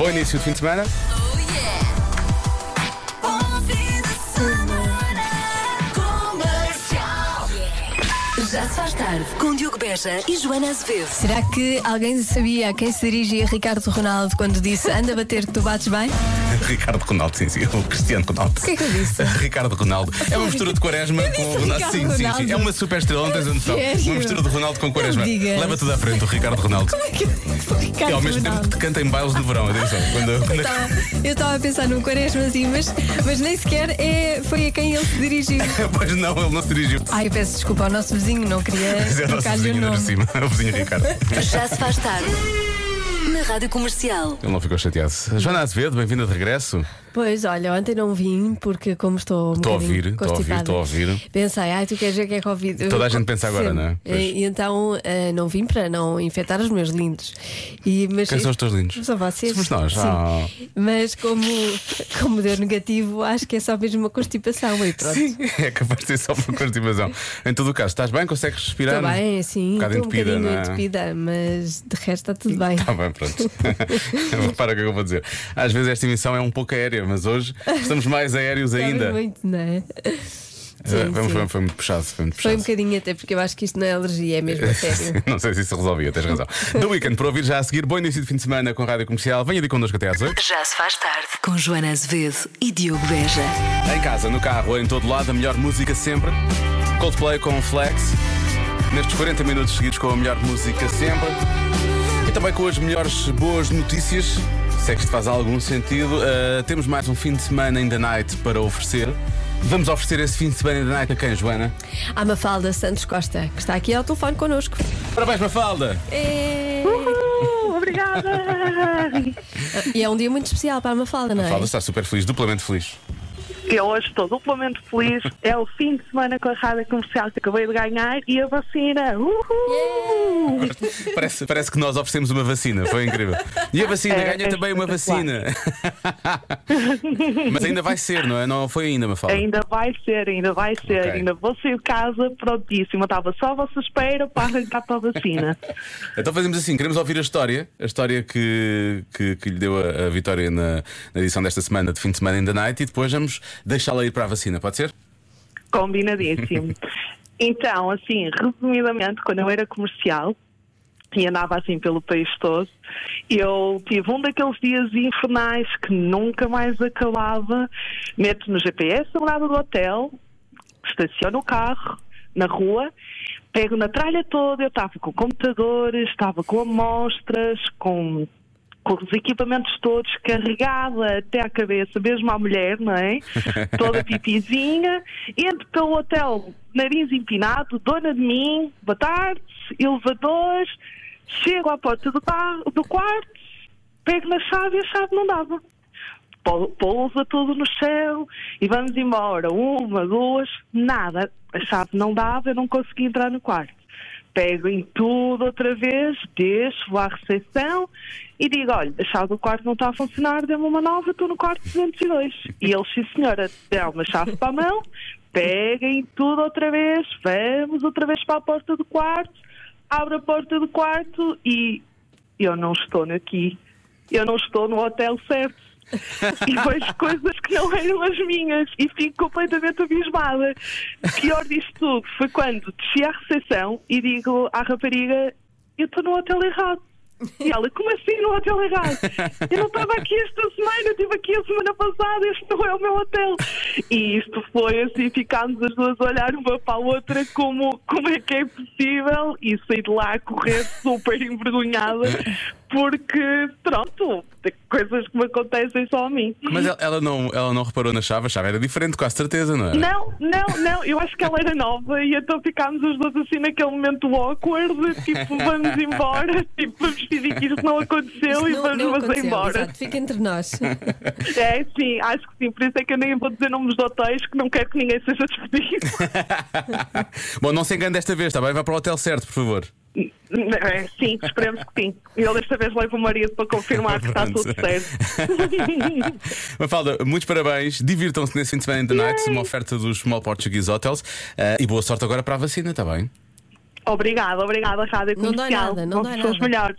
Bom início de fim de semana. Já se faz tarde com Diogo Beja e Joana Azevedo. Será que alguém sabia a quem se dirigia Ricardo Ronaldo quando disse anda a bater que tu bates bem? Ricardo Ronaldo, sim, sim. O Cristiano Ronaldo. O que é que eu disse? Ricardo Ronaldo. É uma mistura de Quaresma com o Ronaldo. Sim, sim, sim. É uma super estrela, não tens a noção. Uma mistura de Ronaldo com Quaresma. Leva tudo à frente, o Ricardo Ronaldo. Como é que o Ricardo É ao mesmo tempo Ronaldo? que te canta em bailes de verão, atenção. Quando, quando- Eu estava a pensar num quaresma assim, mas, mas nem sequer é, foi a quem ele se dirigiu. Pois não, ele não se dirigiu. Ai, eu peço desculpa ao nosso vizinho, não queria Mas é o nosso trocar-lhe o vizinho ainda por nome. cima, o vizinho Ricardo. Já se faz tarde na Rádio Comercial. Ele não ficou chateado. Joana Azevedo, bem-vinda de regresso. Pois, olha, ontem não vim porque como estou um Estou a ouvir, estou a ouvir, estou a ouvir. Pensei, ai, tu queres ver o que é Covid? Toda a gente pensa agora, não é? Pois. E, então eh, não vim para não infectar os meus lindos. E, mas, Quem são os teus lindos? São vocês. Somos nós. Ah. Mas como, como deu negativo, acho que é só mesmo uma constipação e pronto. Sim, é capaz de ser só uma constipação. Em todo o caso, estás bem? Consegues respirar? Estou bem, sim, Um bocado um entupida, bocadinho não é? entupida, mas de resto está tudo bem. Está bem, pronto. Repara o que é que eu vou dizer. Às vezes esta emissão é um pouco aérea, mas hoje estamos mais aéreos ainda. muito, não é? Eh, Sim, foi, sim. foi- foi muito puxado. Foi muito Foi um puxado. bocadinho até porque eu acho que isto não é alergia, é mesmo a sério. Não sei se isso resolvia, tens razão. The Weekend, para ouvir já a seguir. Bom início de fim de semana com a Rádio Comercial. Venha de connosco até às 8. Já se faz tarde com Joana Azevedo e Diogo Beja. Em casa, no carro, em todo lado, a melhor música sempre. Coldplay com Flex. Nestes 40 minutos seguidos com a melhor música sempre. E também com as melhores boas notícias. Se é que isto faz algum sentido. Uh, temos mais um fim de semana in the night para oferecer. Vamos oferecer esse fim de semana in the night a quem, Joana? Há Mafalda Santos Costa, que está aqui ao telefone connosco. Parabéns, Mafalda! É... Obrigada! E é um dia muito especial para a Mafalda, não é? Mafalda está super feliz, duplamente feliz. Eu hoje estou duplamente feliz. É o fim de semana com a rádio comercial que acabei de ganhar e a vacina. Uhul! Parece, parece que nós oferecemos uma vacina, foi incrível. E a vacina É, ganha é também uma vacina. Mas ainda vai ser, não é? Não foi ainda, Mafalda. Ainda vai ser, ainda vai ser. Ok. Ainda vou sair de casa prontíssima. Estava só a vossa espera para arrancar para a vacina. Então fazemos assim, queremos ouvir a história, a história que, que, que lhe deu a, a vitória na, na edição desta semana de fim de semana in the night e depois vamos deixá-la ir para a vacina, pode ser? Combinadíssimo. Então, assim, resumidamente, quando eu era comercial e andava assim pelo país todo, eu tive um daqueles dias infernais que nunca mais acabava. Meto no GPS a morada do hotel, estaciono o carro na rua, pego na tralha toda, eu estava com computadores, estava com amostras, com com os equipamentos todos carregada até à cabeça, mesmo à mulher, não é? Toda pipizinha, entro pelo hotel, nariz empinado, dona de mim, boa tarde, elevador, chego à porta do, carro, do quarto, pego na chave e a chave não dava. Pou- Pousa tudo no chão e vamos embora. Uma, duas, nada. A chave não dava, eu não consegui entrar no quarto. Pego em tudo outra vez, deixo, vou à recepção e digo: olha, a chave do quarto não está a funcionar, dê-me uma nova, estou no quarto 202. E eles, sim senhora, dão-me a chave para a mão, peguem tudo outra vez, vamos outra vez para a porta do quarto, abre a porta do quarto e eu não estou aqui. Eu não estou no hotel certo e vejo coisas que não eram as minhas e fico completamente abismada. Pior disto tudo foi quando desci à recepção e digo à rapariga: Eu estou no hotel errado. E ela, como assim no hotel errado? Eu não estava aqui esta semana, eu estive aqui a semana passada, este não é o meu hotel. E isto foi assim, ficámos as duas a olhar uma para a outra como, como é que é possível e saí de lá a correr super envergonhada porque, pronto, tem coisas que me acontecem só a mim. Mas ela, ela não, ela não reparou na chave, a chave era diferente, com a certeza, não é? Não, não, não, eu acho que ela era nova e então ficámos os dois assim naquele momento awkward, tipo, vamos embora, tipo, vamos fingir que isto não aconteceu e vamos não aconteceu, embora. exato, fica entre nós. É, sim, acho que sim, por isso é que eu nem vou dizer nomes de hotéis, que não quero que ninguém seja despedido. Bom, não se engane desta vez, está bem? Vai para o hotel certo, por favor. É, sim, esperemos que sim. Eu desta vez levo o marido para confirmar que está tudo certo. Mafalda, muitos parabéns, divirtam-se nesse fim de semana in the night, uma oferta dos Small Portuguese Hotels eh, e boa sorte agora para a vacina, está bem? Obrigada, obrigada, Rádio Não dói Comercial. nada, não São dói nada. melhores.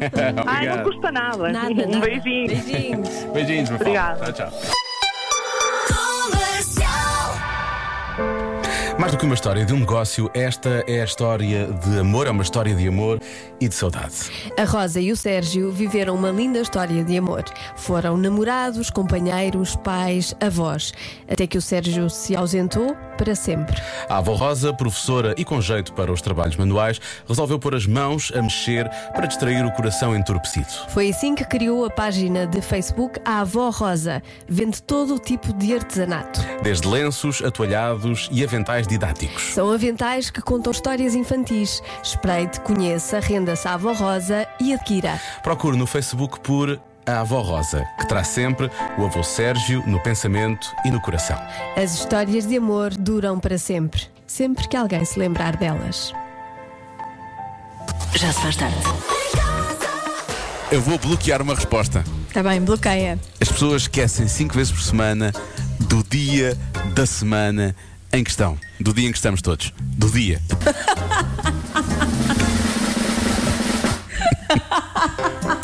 Ai, não custa nada. Nada, um nada. beijinho. Beijinhos. Beijinhos, Mafalda. Obrigada. Tchau, tchau. Mais do que uma história de um negócio, esta é a história de amor, é uma história de amor e de saudade. A Rosa e o Sérgio viveram uma linda história de amor. Foram namorados, companheiros, pais, avós. Até que o Sérgio se ausentou para sempre. A avó Rosa, professora e com jeito para os trabalhos manuais, resolveu pôr as mãos a mexer para distrair o coração entorpecido. Foi assim que criou a página de Facebook A Avó Rosa. Vende todo o tipo de artesanato. Desde lenços, atualhados e aventais didáticos. São aventais que contam histórias infantis. Espreite, conheça, renda-se à Avó Rosa e adquira. Procure no Facebook por a avó Rosa, que traz sempre o avô Sérgio no pensamento e no coração. As histórias de amor duram para sempre. Sempre que alguém se lembrar delas. Já se faz tarde. Eu vou bloquear uma resposta. Está bem, bloqueia. As pessoas esquecem cinco vezes por semana do dia da semana em questão. Do dia em que estamos todos. Do dia.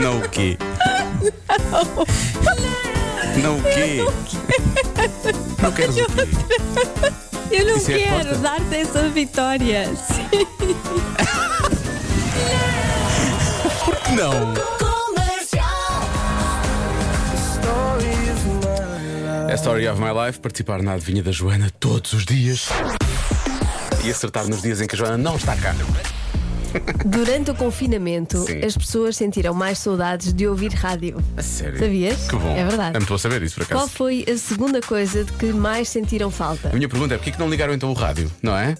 Não o quê? Não o quê? Não queres o quê? Eu não Isso é a quero resposta? dar-te essa vitória. Sim. Não! É a Story of My Life, participar na adivinha da Joana todos os dias e acertar nos dias em que a Joana não está cá. Durante o confinamento, Sim. as pessoas sentiram mais saudades de ouvir rádio. A sério? Sabias? Que bom. É verdade. É muito bom saber isso, por Qual acaso. foi a segunda coisa de que mais sentiram falta? A minha pergunta é: porquê que não ligaram então o rádio? Não é?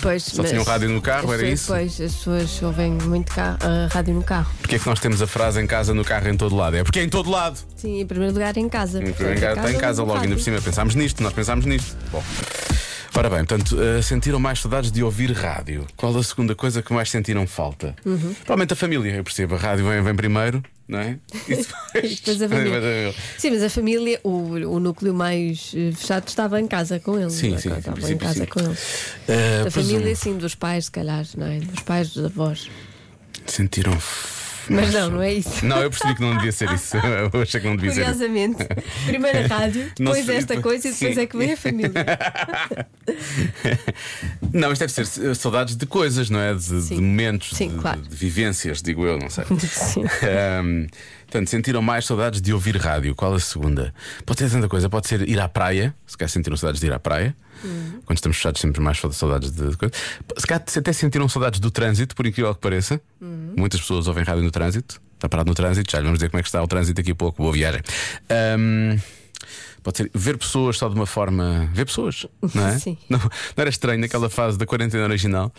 Pois, Só tinham rádio no carro, era isso? Pois, as pessoas ouvem muito ah, rádio no carro. Porquê é que nós temos a frase em casa, no carro, em todo lado? É porque é em todo lado. Sim, em primeiro lugar em casa. Em primeiro lugar, está em casa logo, ainda por rádio. cima. Pensámos nisto, nós pensámos nisto. Bom. Ora bem, portanto, eh, sentiram mais saudades de ouvir rádio. Qual a segunda coisa que mais sentiram falta? Uhum. Provavelmente a família, eu percebo. A rádio vem, vem primeiro, não é? E depois, Depois a família. Sim, mas a família, o, o núcleo mais eh, fechado estava em casa com eles. Sim, é? sim, Estava em casa sim. com eles. Eh, Da presumo. família, sim, dos pais, se calhar, não é? Dos pais, dos avós. Sentiram. Mas não, não é isso. Não, eu percebi que não devia ser isso. Eu achei que não devia ser isso. Curiosamente, primeiro a rádio, depois esta coisa e depois Sim. é que vem a família. Não, isto deve ser eh, saudades de coisas, não é? De, de momentos, Sim, de, claro. de vivências, digo eu, não sei. Sim. Ahm, portanto, sentiram mais saudades de ouvir rádio. Qual a segunda? Pode ser tanta coisa, pode ser ir à praia. Se calhar sentiram saudades de ir à praia. Hum. Quando estamos fechados, sempre mais saudades de coisa. Se calhar até sentiram saudades do trânsito, por incrível que pareça. Hum. Muitas pessoas ouvem rádio no trânsito. Está parado no trânsito, já lhe vamos dizer como é que está o trânsito daqui a pouco. Boa viagem. Ahm, Pode ser ver pessoas só de uma forma. Ver pessoas, não é? Sim. Não, não era estranho naquela fase da quarentena original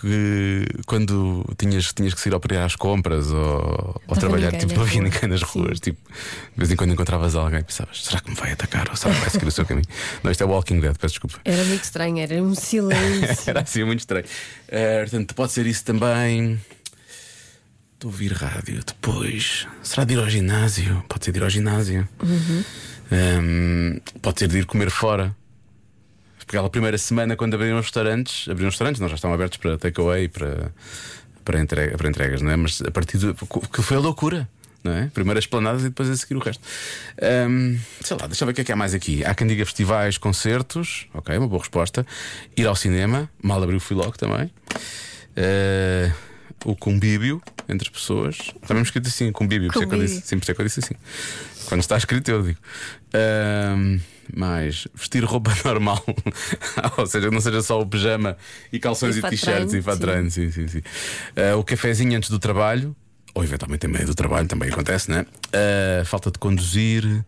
que quando tinhas, tinhas que sair ir às compras ou, ou trabalhar, ninguém tipo, não havia ninguém nas Sim. ruas. Tipo, de vez em quando encontravas alguém e pensavas: será que me vai atacar ou será que vai seguir o seu caminho? Não, isto é Walking Dead, peço desculpa. Era muito estranho, era um silêncio. Era assim muito estranho. Eh, portanto, pode ser isso também. De ouvir rádio depois. Será de ir ao ginásio? Pode ser de ir ao ginásio. Ehm, pode ser de ir comer fora. Porque aquela primeira semana, quando abriram os restaurantes, abriram os restaurantes, nós já estão abertos para takeaway e para, para, entrega, para entregas, não é? Mas a partir do. que foi a loucura. Não é? Primeiro as planadas e depois a seguir o resto. Ehm, sei lá, deixa eu ver o que é que há mais aqui. Há quem diga festivais, concertos, ok, uma boa resposta. Ir ao cinema, mal abriu fui logo também. Eh, o convívio entre as pessoas. Também escrito assim, convívio, por isso é que eu disse, sim, por isso é que eu disse assim. Quando está escrito, eu digo. Ahm, mais vestir roupa normal, ou seja, não seja só o pijama e calções E t-shirts e treino, sim, sim, sim. Ah, o cafezinho antes do trabalho, ou eventualmente em meio do trabalho também acontece, né? Ah, falta de conduzir,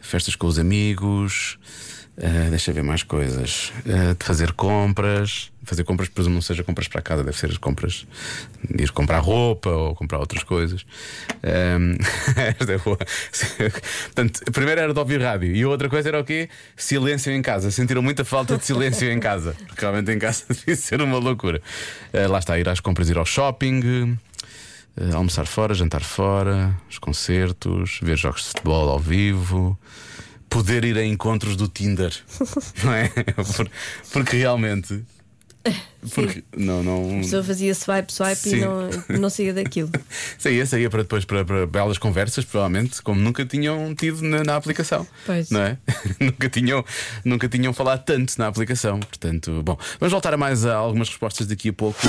festas com os amigos. Ah, deixa ver mais coisas. Ah, de fazer compras. Fazer compras, presumo não seja compras para casa, deve ser as compras de ir comprar roupa ou comprar outras coisas. Ahm, esta é boa. Portanto, a primeira era de ouvir rádio e a outra coisa era o quê? Silêncio em casa. Sentiram muita falta de silêncio em casa. Porque realmente em casa devia ser uma loucura. Ah, lá está, ir às compras, ir ao shopping. eh, almoçar fora, jantar fora, os concertos, ver jogos de futebol ao vivo, poder ir a encontros do Tinder. não é? Por- Porque realmente. Porque não, não. A pessoa fazia swipe, swipe Sim. e não, não saía daquilo. Saía, saía para depois para, para belas conversas, provavelmente, como nunca tinham tido na, na aplicação. Pois. Não é? nunca, tinham, nunca tinham falado tanto na aplicação. Portanto, bom, vamos voltar a mais a algumas respostas daqui a pouco.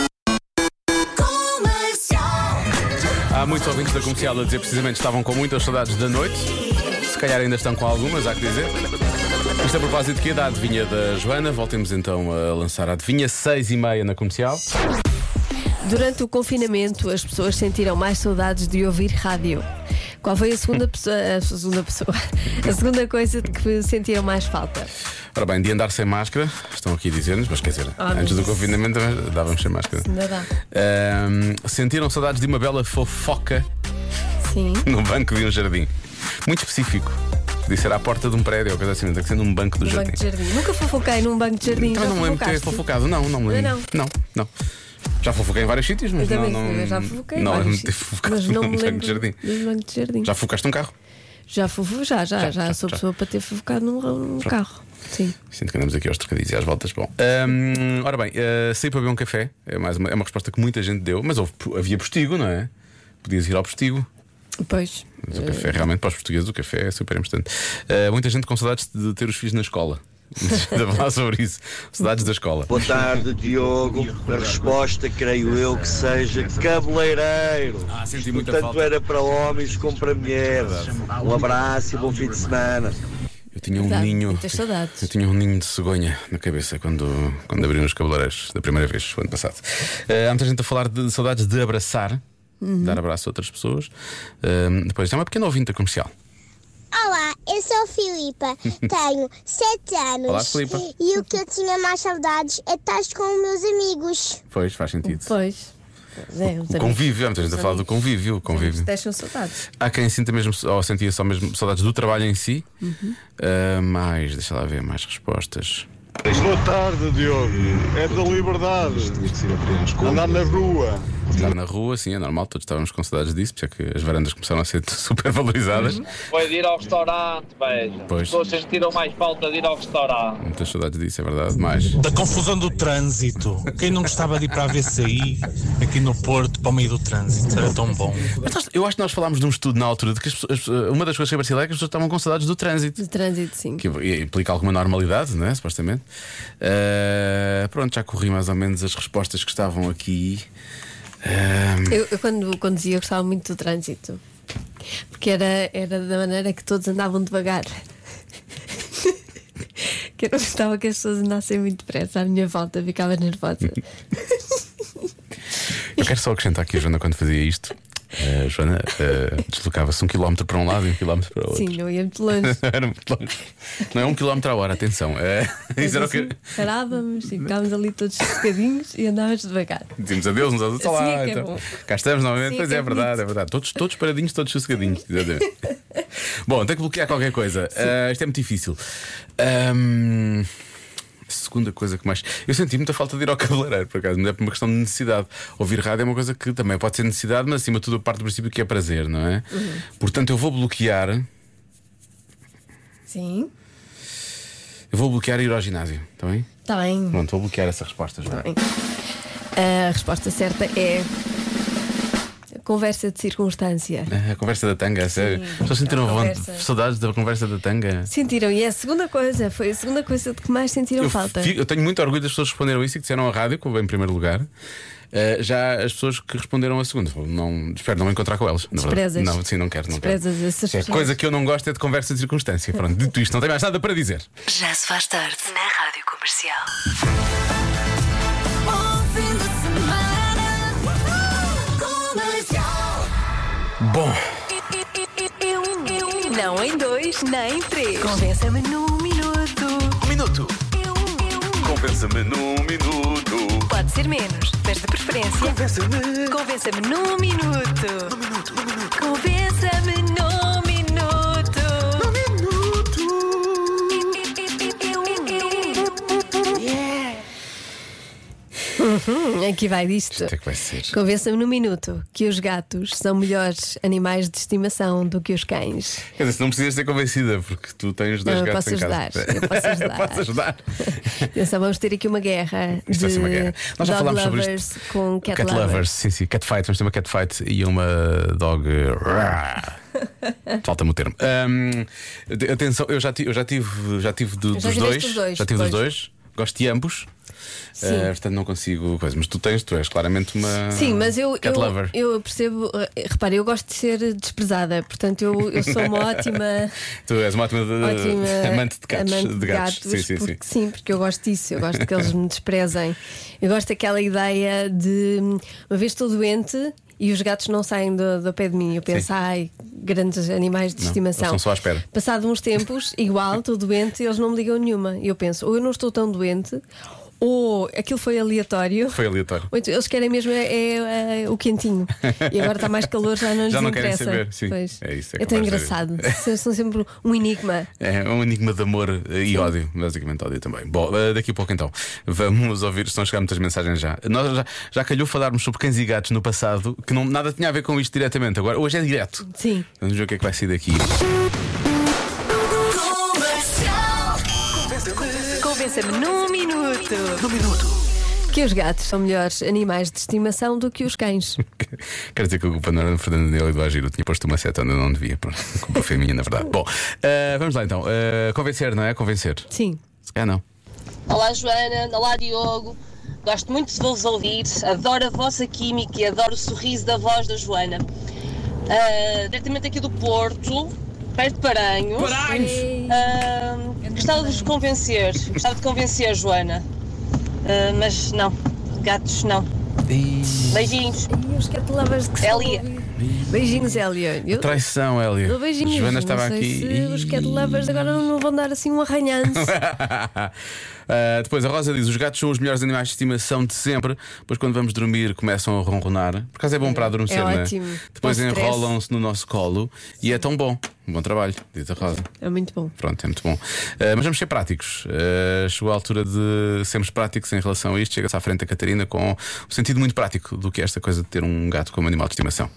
Há muitos ouvintes da comercial a dizer precisamente que estavam com muitas saudades da noite. Se calhar ainda estão com algumas, há que dizer. Isto a propósito de que da adivinha da Joana, voltemos então a lançar a adivinha, seis e meia na comercial. Durante o confinamento, as pessoas sentiram mais saudades de ouvir rádio. Qual foi a segunda pessoa, a segunda pessoa, a segunda coisa de que sentiram mais falta? Ora bem, de andar sem máscara, estão aqui a dizer-nos, mas quer dizer, Ah, antes do confinamento dávamos sem máscara. Ainda dá. Ahm, sentiram saudades de uma bela fofoca Sim. no banco de um jardim. Muito específico. Podia ser à porta de um prédio ou coisa assim, tem que ser num banco do jardim. banco de jardim. Nunca fofoquei num banco de jardim. Também já não lembro de ter fofocado. Não, não me lembro. Não, não. não. Já fofoquei em vários sítios, mas Eu não. não eu já fofoquei. Não ter sítios, fofocado Mas não num banco de jardim. dos bancos de jardim. Já fofocaste um carro? Já fofo, já, já, Já, já, sou pessoa para ter fofocado num, num carro. Sim. Sinto que andamos aqui aos trocadilhos e às voltas. Bom, ahm, ora bem, uh, saí para beber um café. É, mais uma, é uma resposta que muita gente deu, mas houve, havia postigo, não é? Podias ir ao postigo. Pois. Mas o café, realmente, para os portugueses, o café é super importante. Uh, muita gente com saudades de ter os filhos na escola. Vou falar sobre isso. Saudades da escola. Boa tarde, Diogo. A resposta, creio eu, que seja cabeleireiro. Ah, senti muita Tanto falta. era para homens como para mulheres. Um abraço e bom fim de semana. Eu tinha um Verdade, ninho. muitas saudades. Eu tinha um ninho de cegonha na cabeça quando, quando abriram os cabeleireiros da primeira vez, o ano passado. Uh, há muita gente a falar de saudades de abraçar, Uhum. dar abraço a outras pessoas. Uh, depois, é uma pequena ouvinte comercial. Olá, eu sou a Filipa, tenho 7 anos. Olá, Filipa. E o que eu tinha mais saudades é estar com os meus amigos. Pois, faz sentido. Pois. É, O convívio, há muita gente a falar do convívio. convívio. Deixam saudades. Há quem sinta mesmo, ou sentia só mesmo saudades do trabalho em si. Uhum. Uh, mais, deixa lá ver, mais respostas. Boa tarde, Diogo. É da liberdade. Andar na rua. Estar na rua, sim, é normal, todos estávamos com saudades disso, porque é que as varandas começaram a ser super valorizadas. Foi de ir ao restaurante, veja. Pois. As pessoas sentiram mais falta de ir ao restaurante. Muitas saudades disso, é verdade. Mais. Da confusão do trânsito. Quem não gostava de ir para a VCI, aqui no Porto, para o meio do trânsito? Era tão bom. Mas eu acho que nós falámos de um estudo na altura de que as pessoas- as- uma das coisas que parecia é que as pessoas estavam com saudades do trânsito. De trânsito, sim. Que implica alguma normalidade, não é? Supostamente. Uh, pronto, já corri mais ou menos as respostas que estavam aqui. Uh, Eu, eu quando conduzia gostava muito do trânsito. Porque era, era da maneira que todos andavam devagar. que eu não gostava que as pessoas andassem muito depressa à minha volta, ficava nervosa. eu quero só acrescentar aqui, a Joana, quando fazia isto. A Joana uh, deslocava-se um quilómetro para um lado e um quilómetro para o outro. Sim, não ia muito longe. Era muito longe. Não é um quilómetro à hora, atenção. É, isso era o Assim, que. Parávamos e ficávamos ali todos sossegadinhos e andávamos devagar. Dizíamos adeus uns aos outros. Assim Olá, é que é então. Cá estamos novamente. Assim é pois é, é verdade, é verdade. Todos, todos paradinhos, todos sossegadinhos. Exatamente. bom, tem que bloquear qualquer coisa. Ah, isto é muito difícil. A segunda coisa que mais. Eu senti muita falta de ir ao cabeleireiro, por acaso, mas é por uma questão de necessidade. Ouvir rádio é uma coisa que também pode ser necessidade, mas acima de tudo, a parte do princípio que é prazer, não é? Uhum. Portanto, eu vou bloquear. Sim, Eu vou bloquear ir ao ginásio, está bem? está bem. Pronto, vou bloquear essa resposta já. Tá bem. A resposta certa é. Conversa de circunstância. A conversa da tanga, sério. Só sentiram conversa. saudades da conversa da tanga. Sentiram, e é a segunda coisa, foi a segunda coisa de que mais sentiram Eu, falta. fico- eu tenho muito orgulho das pessoas que responderam isso e que disseram a rádio, em primeiro lugar. Uh, já as pessoas que responderam a segunda, não, espero não me encontrar com elas. Desprezas. Não, sim, não quero. Não quero. Desprezas essas É, coisa que eu não gosto é de conversa de circunstância. Pronto, dito isto, não tenho mais nada para dizer. Já se faz tarde na Rádio Comercial. Bom, Não em dois, nem em três. Convença-me num minuto. um minuto. Compensa-me num minuto. Pode ser menos, mas de preferência. Convença-me. Convença-me num minuto. Num minuto, num minuto. Convença-me num Hum, aqui vai disto. Isto é que vai ser. Convença-me no minuto que os gatos são melhores animais de estimação do que os cães. Quer dizer, se não precisas ser convencida, porque tu tens dois Não, eu gatos posso em casa. ajudar, eu posso ajudar. Posso ajudar. Atenção, vamos ter aqui uma guerra Isto vai de ser uma guerra. Nós já falámos sobre lovers isto. com cat, Cat lovers, sim, sim. Cat fight, vamos ter uma cat fight e uma dog. Falta-me o termo. Ahm, atenção, eu já tive, eu já tive, já tive do- Já dos dois. dois, Já tive dos dois. Gosto de ambos. Sim. Ah, portanto, não consigo coisa. Mas tu tens, tu és claramente uma. Sim, mas eu, cat eu, lover. eu percebo, eh, repare, eu gosto de ser desprezada, portanto eu, eu sou uma ótima, Tu és uma ótima, ótima amante de gatos. amante de gatos. sim, sim, sim. porque, sim, porque eu gosto disso, eu gosto que eles me desprezem. Eu gosto daquela ideia de uma vez estou doente e os gatos não saem do, do pé de mim. Eu penso, Sim. ai, grandes animais de Não, estimação. estão só à espera. Passado uns tempos, igual, estou doente e eles não me ligam nenhuma. E eu penso, ou eu não estou tão doente, ou aquilo foi aleatório. Foi aleatório. Ou eles querem mesmo é, é, é, o quentinho. E agora está mais calor, já não lhes Já não querem interessa. saber, sim. Pois. É isso, é É tão engraçado. São- sempre um enigma. É um enigma de amor e ódio, basicamente ódio também. Bom, eh, daqui a pouco então vamos ouvir, estão a chegar muitas mensagens já. Nós já, já calhou falarmos sobre cães e gatos no passado, que não, nada tinha a ver com isto diretamente. Agora, hoje é direto. Sim. Vamos ver o que é que vai sair daqui. Convença-me num minuto. Que os gatos são melhores animais de estimação do que os cães. Quero dizer que a culpa não era do Fernando Daniel e do Agiro. Eu tinha posto uma seta onde eu não devia. Pronto, a culpa foi minha, na verdade. Bom, eh, vamos lá então. Eh, convencer, não é? Convencer. Sim. Se calhar não. Olá Joana, olá Diogo. Gosto muito de vos ouvir, adoro a vossa química e adoro o sorriso da voz da Joana. Ah, diretamente aqui do Porto, perto de Paranhos. Ah, gostava de vos convencer, gostava de convencer, Joana. Ah, mas não, gatos não. Beijinhos. E os cat lovers que Elia. Beijinhos, Elia. Eu Traição, Hélio. dou beijinhos. Joana Não estava sei aqui. se os cat lovers agora não vão dar assim um arranhance. Uh, depois a Rosa diz: os gatos são os melhores animais de estimação de sempre. Depois, quando vamos dormir, começam a ronronar. Por acaso é bom para adormecer, É não é? ótimo. Depois enrolam-se no nosso colo e é tão bom. Um bom trabalho, diz a Rosa. É muito bom. Pronto, é muito bom. Uh, mas vamos ser práticos. Uh, chegou a altura de sermos práticos em relação a isto. Chega-se à frente a Catarina com um sentido muito prático do que é esta coisa de ter um gato como animal de estimação.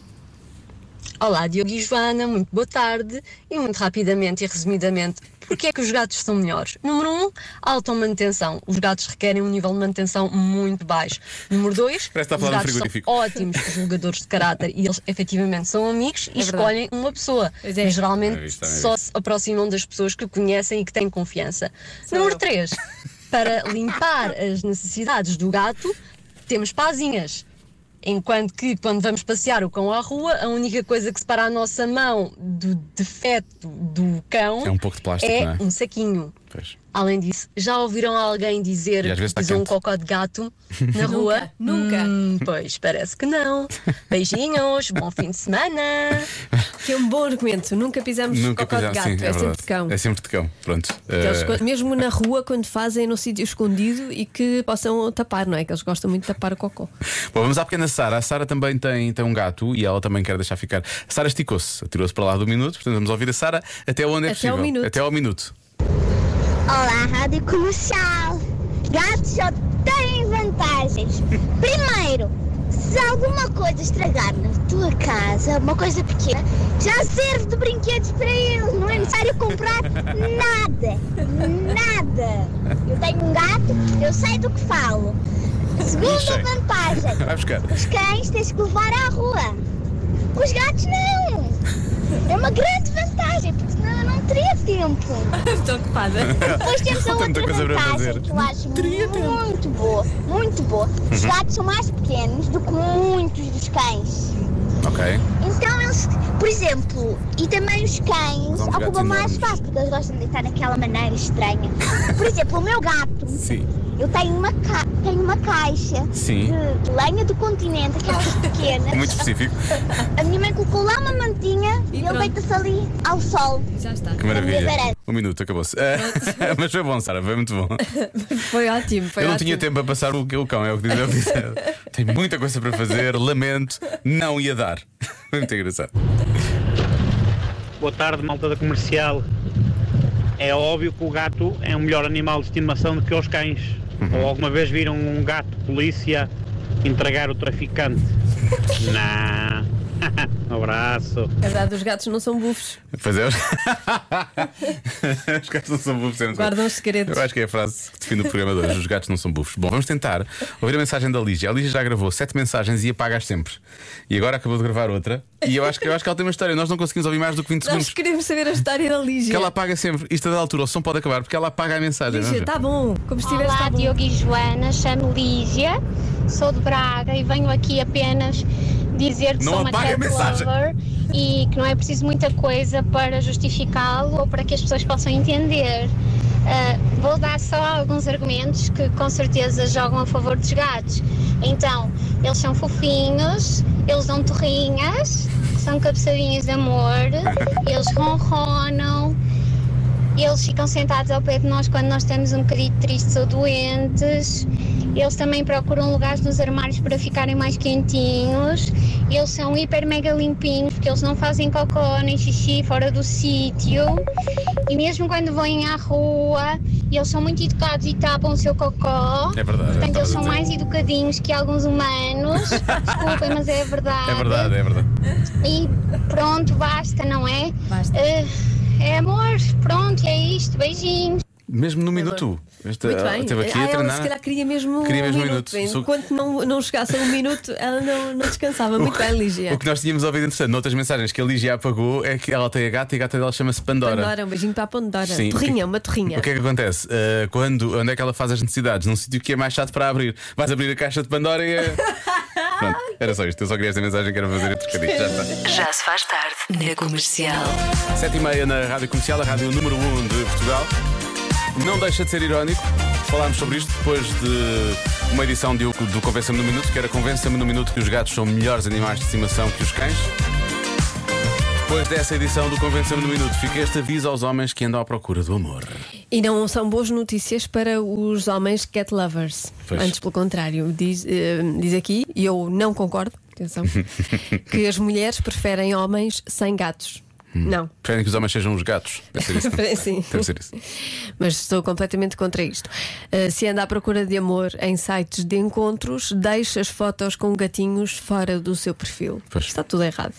Olá, Diogo e Joana, muito boa tarde. E muito rapidamente e resumidamente, porquê é que os gatos são melhores? Número 1, um, alta manutenção. Os gatos requerem um nível de manutenção muito baixo. Número 2, Parece que está a os gatos são ótimos julgadores de caráter e eles efetivamente são amigos e É verdade. escolhem uma pessoa. É. E geralmente É visto, é só se aproximam das pessoas que conhecem e que têm confiança. Número 3, para limpar as necessidades do gato, temos pazinhas. Enquanto que quando vamos passear o cão à rua, a única coisa que separa a nossa mão do defeito do cão É um pouco de plástico, é é? um saquinho. Pois. Além disso, já ouviram alguém dizer vezes que pisou um cocó de gato na rua? nunca. Hum, pois, parece que não. Beijinhos, bom fim de semana. Que é um bom argumento. Nunca pisamos Nunca cocó de pisamos, gato. sim, é, sempre verdade. de cão. É sempre de cão. Pronto. Eles, Uh, mesmo na rua, quando fazem no sítio escondido e que possam tapar, não é? Que eles gostam muito de tapar o cocó. Bom, vamos à pequena Sara. A Sara também tem, tem um gato e ela também quer deixar ficar. A Sara esticou-se, atirou-se para lá do minuto, portanto vamos ouvir a Sara até onde é Até possível. ao minuto. Até ao minuto. Olá, Rádio Comercial. Gatos só têm vantagens. Primeiro, se alguma coisa estragar na tua casa, uma coisa pequena, já serve de brinquedos para eles. Não é necessário comprar nada. Nada. Eu tenho um gato, eu sei do que falo. Segunda vantagem. Vai buscar. Os cães tens que levar à rua. Os gatos não. É uma grande vantagem, porque teria tempo. Estou ocupada. Depois temos a outra vantagem que eu acho muito boa, muito boa. Os Uhum. gatos são mais pequenos do que muitos dos cães. Ok. Então eles, por exemplo, e também os cães São ocupam mais espaço, porque eles gostam de deitar daquela maneira estranha. Por exemplo, o meu gato, Sim. eu tenho uma, ca... tenho uma caixa Sim. de lenha do continente, aquelas pequenas. Muito específico. A minha mãe colocou lá uma mantinha e, ele pronto. deita-se ali ao sol. Já está. Que maravilha. Um minuto, acabou-se. Ah, mas foi bom, Sara, foi muito bom. Foi ótimo. Foi Eu não ótimo. tinha tempo a passar o, o cão, é o que diz. é. Tenho muita coisa para fazer, lamento, não ia dar. Foi muito engraçado. Boa tarde, malta da comercial. É óbvio que o gato é um melhor animal de estimação do que os cães. Ou alguma vez viram um gato polícia entregar o traficante. Não. Um abraço. É verdade, os gatos não são bufos. Pois é. Os gatos não são bufos. não sei. Guardam os segredos. Eu acho que é a frase que define o programa de hoje. Os gatos não são bufos. Bom, vamos tentar ouvir a mensagem da Lígia. A Lígia já gravou sete mensagens e apaga-as sempre. E agora acabou de gravar outra. E eu acho que, eu acho que ela tem uma história. Nós não conseguimos ouvir mais do que 20 Nós segundos. queremos saber a história da Lígia. Que ela apaga sempre. Isto a da altura, o som pode acabar porque ela apaga a mensagem. Lígia, Vamos ver. tá bom. Como se tivesse Olá, tá bom. Diogo e Joana, chamo Lígia, sou de Braga e venho aqui apenas dizer que Não sou uma cat lover e que não é preciso muita coisa para justificá-lo ou para que as pessoas possam entender. Ah, vou dar só alguns argumentos que com certeza jogam a favor dos gatos. Então, eles são fofinhos, eles dão torrinhas, são cabeçadinhas de amor, eles ronronam, eles ficam sentados ao pé de nós quando nós estamos um bocadinho tristes ou doentes. Eles também procuram lugares nos armários para ficarem mais quentinhos. Eles são hiper mega limpinhos porque eles não fazem cocô nem xixi fora do sítio. E mesmo quando vão à rua, eles são muito educados e tapam o seu cocó. É verdade, Portanto, eles são mais educadinhos que alguns humanos. Desculpem, mas é verdade. É verdade, é verdade. E pronto, basta, não é? Basta. É amor, pronto, é isto, beijinhos. Mesmo no minuto. Esta, Muito ela bem. esteve aqui ah, a ela treinar. se calhar queria mesmo Queria um mesmo um minuto. minuto. Enquanto não, não chegasse a um minuto, ela não, não descansava. Muito bem, Lígia. O que nós tínhamos ouvido interessante noutras mensagens que a Lígia apagou é que ela tem a gata e a gata dela chama-se Pandora. Pandora, um beijinho para a Pandora. Sim, o que- torrinha, uma torrinha. O que é que acontece? Uh, quando, onde é que ela faz as necessidades? Num sítio que é mais chato para abrir. Vais abrir a caixa de Pandora e é. Pronto, era só isto. Eu só queria esta mensagem que era fazer entre trocadilhos. Já está. Já se faz tarde na comercial. Sete e meia na Rádio Comercial, a rádio número 1 um de Portugal. Não deixa de ser irónico. Falámos sobre isto depois de uma edição de, do Convença-me no Minuto, que era Convença-me no Minuto que os gatos são melhores animais de estimação que os cães. Depois dessa edição do Convença-me no Minuto, fica este aviso aos homens que andam à procura do amor. E não são boas notícias para os homens cat lovers. Pois. Antes, pelo contrário, diz, eh, diz aqui, e eu não concordo, atenção, que as mulheres preferem homens sem gatos. Não. Preferem que os homens sejam os gatos. Deve ser isso. não? Sim. Deve ser isso. Mas estou completamente contra isto. Uh, se anda à procura de amor em sites de encontros, deixe as fotos com gatinhos fora do seu perfil. Pois. Está tudo errado.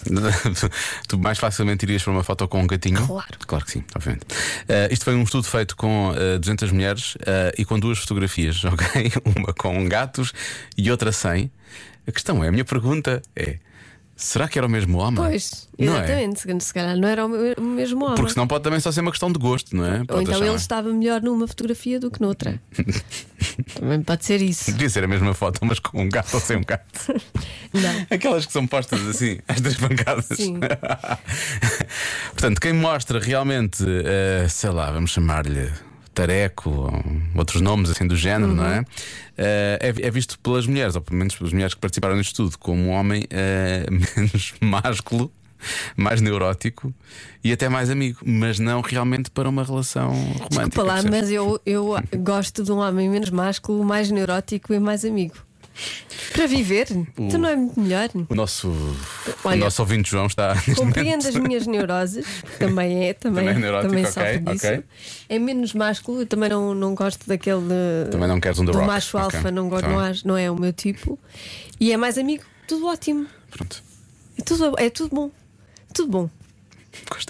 tu mais facilmente irias para uma foto com um gatinho? Claro. Claro que sim, obviamente. Uh, isto foi um estudo feito com uh, 200 mulheres e com duas fotografias, ok? Uma com gatos e outra sem. A questão é, a minha pergunta é: será que era o mesmo homem? Pois, Não é? exatamente. Se- calhar não era o me- o mesmo homem. Porque senão pode também só ser uma questão de gosto, não é? Ou Pode então achar- ele estava melhor numa fotografia do que noutra. Também pode ser isso. Devia ser a mesma foto, mas com um gato ou sem um gato. Não. Aquelas que são postas assim, às três pancadas. Sim. Portanto, quem mostra realmente, eh, sei lá, vamos chamar-lhe tareco, ou outros nomes assim do género, não é? Eh, é? é visto pelas mulheres, ou pelo menos pelas mulheres que participaram neste estudo, como um homem eh, menos másculo. Mais neurótico e até mais amigo, mas não realmente para uma relação romântica. Desculpa lá, mas eu, eu gosto de um homem menos másculo, mais neurótico e mais amigo. Para viver, tu não é muito melhor. O nosso, Olha, o nosso ouvinte João está. neste Compreendo as minhas neuroses, também é, também, Também é neurótico, também ok, sofre disso. ok. É menos másculo, eu também não, não gosto daquele. Também não queres um The do Rock, macho ok, alfa, não, gosto, não, acho- não é o meu tipo. E é mais amigo, tudo ótimo. Pronto. É tudo, é tudo bom. Tudo bom.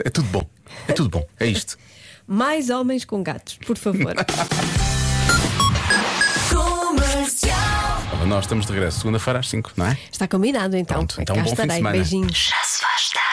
É tudo bom. É tudo bom. É isto. Mais homens com gatos, por favor. Nós estamos de regresso segunda-feira às 5, não é? Está combinado então. Pronto, então, bom estarei. fim de semana. Beijinhos. Já se faz tarde.